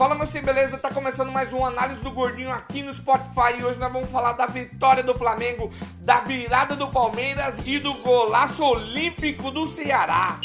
Fala, meu sim, beleza? Tá começando mais um análise do Gordinho aqui no Spotify e hoje nós vamos falar da vitória do Flamengo, da virada do Palmeiras e do golaço olímpico do Ceará.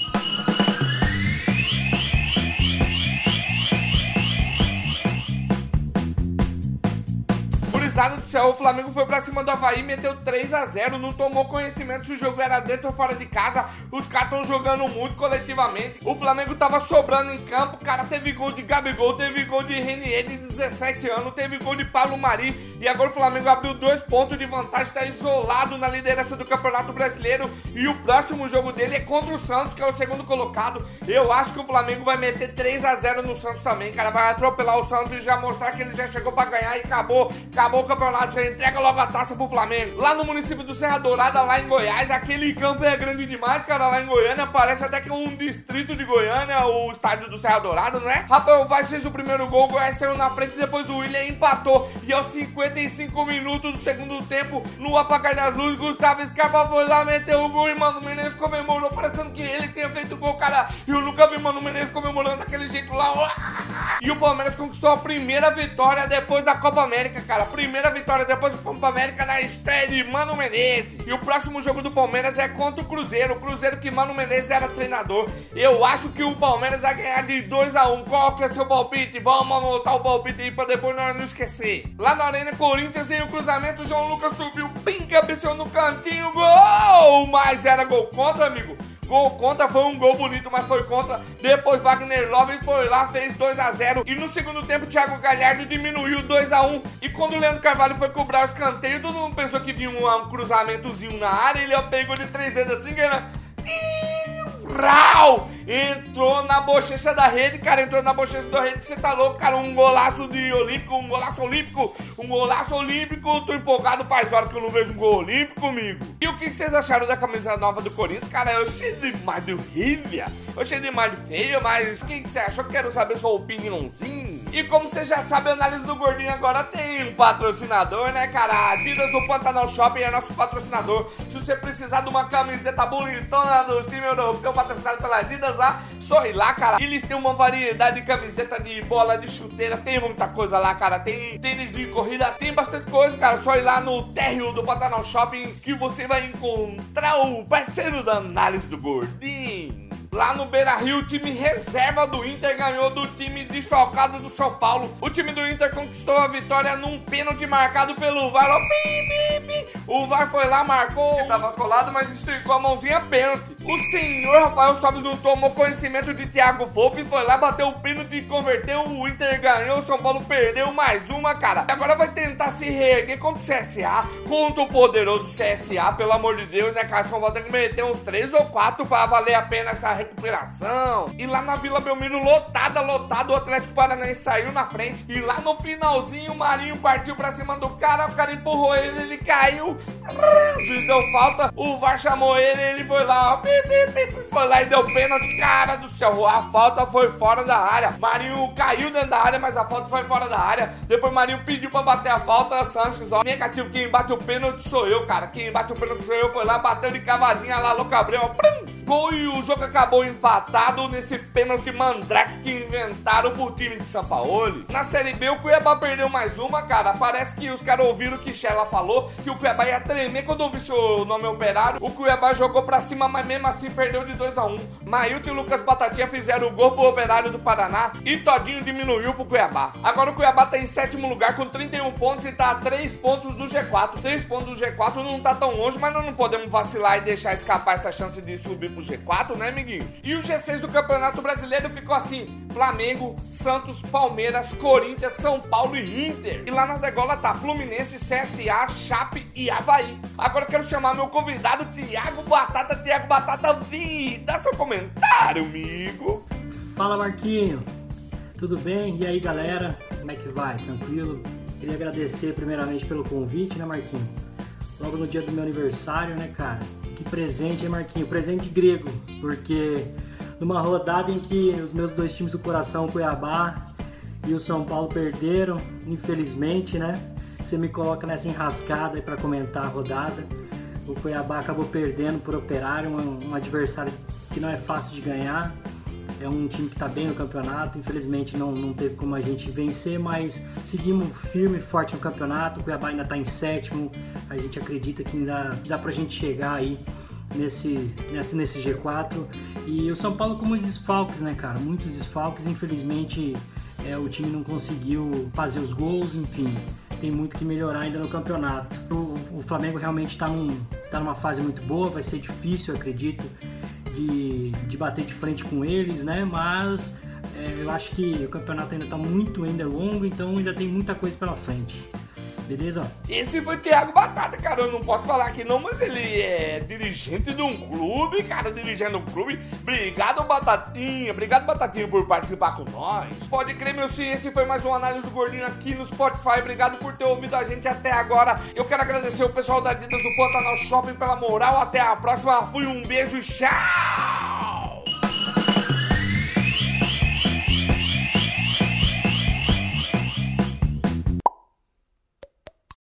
Gurizada do céu, o Flamengo foi pra cima do Havaí, meteu 3 a 0 não tomou conhecimento se o jogo era dentro ou fora de casa. Os caras estão jogando muito coletivamente. O Flamengo tava sobrando em campo, cara, teve gol de Gabigol, teve gol de Renier de 17 anos, teve gol de Paulo Mari. E agora o Flamengo abriu dois pontos de vantagem, tá isolado na liderança do Campeonato Brasileiro. E o próximo jogo dele é contra o Santos, que é o segundo colocado. Eu acho que o Flamengo vai meter 3 a 0 no Santos também, cara. Vai atropelar o Santos e já mostrar que ele já chegou pra ganhar e acabou. Acabou o campeonato, já entrega logo a taça pro Flamengo. Lá no município do Serra Dourada, lá em Goiás, aquele campo é grande demais, cara. Lá em Goiânia, parece até que é um distrito de Goiânia, o estádio do Serra Dourada, não é? Rafael Vaz fez o primeiro gol, o Goiás saiu na frente, depois o William empatou. E aos 55 minutos do segundo tempo, no apagar das luzes, Gustavo Scarpa foi lá, meteu o gol e Mano Menezes comemorou, parecendo que ele tinha feito o gol, cara. E eu nunca vi Mano Menezes comemorando daquele jeito lá. E o Palmeiras conquistou a primeira vitória depois da Copa América, cara. Primeira vitória depois da Copa América na estreia de Mano Menezes. E o próximo jogo do Palmeiras é contra o Cruzeiro. O Cruzeiro que Mano Menezes era treinador. Eu acho que o Palmeiras vai ganhar de 2 a 1 um. Qual que é seu palpite? Vamos anotar o palpite aí pra depois nós não esquecer. Lá na Arena Corinthians, em o cruzamento, o João Lucas subiu, pim, cabeceou no cantinho, gol! Mas era gol contra, amigo. Gol contra, foi um gol bonito, mas foi contra. Depois Wagner Love foi lá, fez 2 a 0 E no segundo tempo, Thiago Galhardo diminuiu 2 a 1 E quando o Leandro Carvalho foi cobrar o escanteio, todo mundo pensou que vinha um, um cruzamentozinho na área. Ele pegou de três dedos assim, ganhando. Rau! Entrou na bochecha da rede, cara. Entrou na bochecha da rede. Você tá louco, cara? Um golaço de olímpico, um golaço olímpico, um golaço olímpico. Tô empolgado, faz hora que eu não vejo um gol olímpico, amigo. E o que vocês acharam da camisa nova do Corinthians? Cara, eu achei demais de horrível. Eu achei demais de feio, mas o que você achou? Quero saber sua opiniãozinha. E como você já sabe, a análise do Gordinho agora tem um patrocinador, né, cara? Adidas do Pantanal Shopping é nosso patrocinador. Se você precisar de uma camiseta bonitona do time europeu patrocinado pela Adidas, lá, ir lá, cara. Eles têm uma variedade de camiseta de bola, de chuteira, tem muita coisa lá, cara. Tem tênis de corrida, tem bastante coisa, cara. Só ir lá no térreo do Pantanal Shopping que você vai encontrar o parceiro da análise do Gordinho. Lá no Beira Rio, o time reserva do Inter ganhou do time desfalcado do São Paulo. O time do Inter conquistou a vitória num pênalti marcado pelo VAR. O VAR foi lá, marcou que tava colado, mas esticou a mãozinha pênalti. O senhor Rafael Sobis não tomou conhecimento de Thiago Volpe, foi lá, bateu o pênalti e converteu. O Inter ganhou, o São Paulo perdeu mais uma, cara. E agora vai tentar se reerguer contra o CSA, contra o poderoso CSA, pelo amor de Deus, né, cara? São Paulo tem que meter uns 3 ou 4 pra valer a pena essa recuperação. E lá na Vila Belmiro, lotada, lotado, o Atlético Paranaense saiu na frente. E lá no finalzinho, o Marinho partiu pra cima do cara, o cara empurrou ele, ele caiu. Juiz deu falta, o VAR chamou ele, ele foi lá, ó, foi lá e deu pênalti. Cara do céu, a falta foi fora da área. Marinho caiu dentro da área, mas a falta foi fora da área. Depois Marinho pediu pra bater a falta, Sanches, ó. Negativo, quem bate o pênalti sou eu, cara. Quem bate o pênalti sou eu, foi lá, bateu de cavadinha lá, Louco Gabriel, ó. Gol e o jogo acabou empatado nesse pênalti mandrake que inventaram pro time de São Paulo. Na Série B, o Cuiabá perdeu mais uma, cara. Parece que os caras ouviram o que Shella falou, que o Cuiabá ia tremer quando ouvisse o nome operário. O Cuiabá jogou pra cima, mas mesmo assim perdeu de 2 a 1 um. Mailton e Lucas Batatinha fizeram o gol pro operário do Paraná e Todinho diminuiu pro Cuiabá. Agora o Cuiabá tá em sétimo lugar com 31 pontos e tá a 3 pontos do G4. 3 pontos do G4 não tá tão longe, mas nós não podemos vacilar e deixar escapar essa chance de subir pro G4, né, amiguinhos? E o G6 do Campeonato Brasileiro ficou assim: Flamengo, Santos, Palmeiras, Corinthians, São Paulo e Inter. E lá na degola tá Fluminense, CSA, Chape e Havaí. Agora quero chamar meu convidado, Tiago Batata. Tiago Batata, vim, dá seu comentário, amigo. Fala, Marquinho. Tudo bem? E aí, galera? Como é que vai? Tranquilo? Queria agradecer primeiramente pelo convite, né, Marquinho? Logo no dia do meu aniversário, né, cara? Que presente, hein, Marquinho? Presente grego, porque numa rodada em que os meus dois times do coração, o Cuiabá e o São Paulo, perderam, infelizmente, né? Você me coloca nessa enrascada para comentar a rodada. O Cuiabá acabou perdendo por operário, um, um adversário que não é fácil de ganhar. É um time que está bem no campeonato. Infelizmente não, não teve como a gente vencer, mas seguimos firme e forte no campeonato. O Cuiabá ainda está em sétimo. A gente acredita que ainda dá para a gente chegar aí nesse, nesse, nesse G4. E o São Paulo com muitos desfalques, né, cara? Muitos desfalques. Infelizmente é, o time não conseguiu fazer os gols, enfim. Tem muito que melhorar ainda no campeonato. O, o Flamengo realmente está num, tá numa fase muito boa, vai ser difícil, acredito, de, de bater de frente com eles, né? Mas é, eu acho que o campeonato ainda está muito ainda longo, então ainda tem muita coisa pela frente. Beleza? Esse foi Thiago Batata, cara. Eu não posso falar aqui não, mas ele é dirigente de um clube, cara, dirigindo um clube. Obrigado, Batatinha. Obrigado, Batatinha, por participar com nós. Pode crer, meu sim, esse foi mais uma análise do Gordinho aqui no Spotify. Obrigado por ter ouvido a gente até agora. Eu quero agradecer o pessoal da Adidas do Pantanal Shopping pela moral. Até a próxima. Fui um beijo, tchau!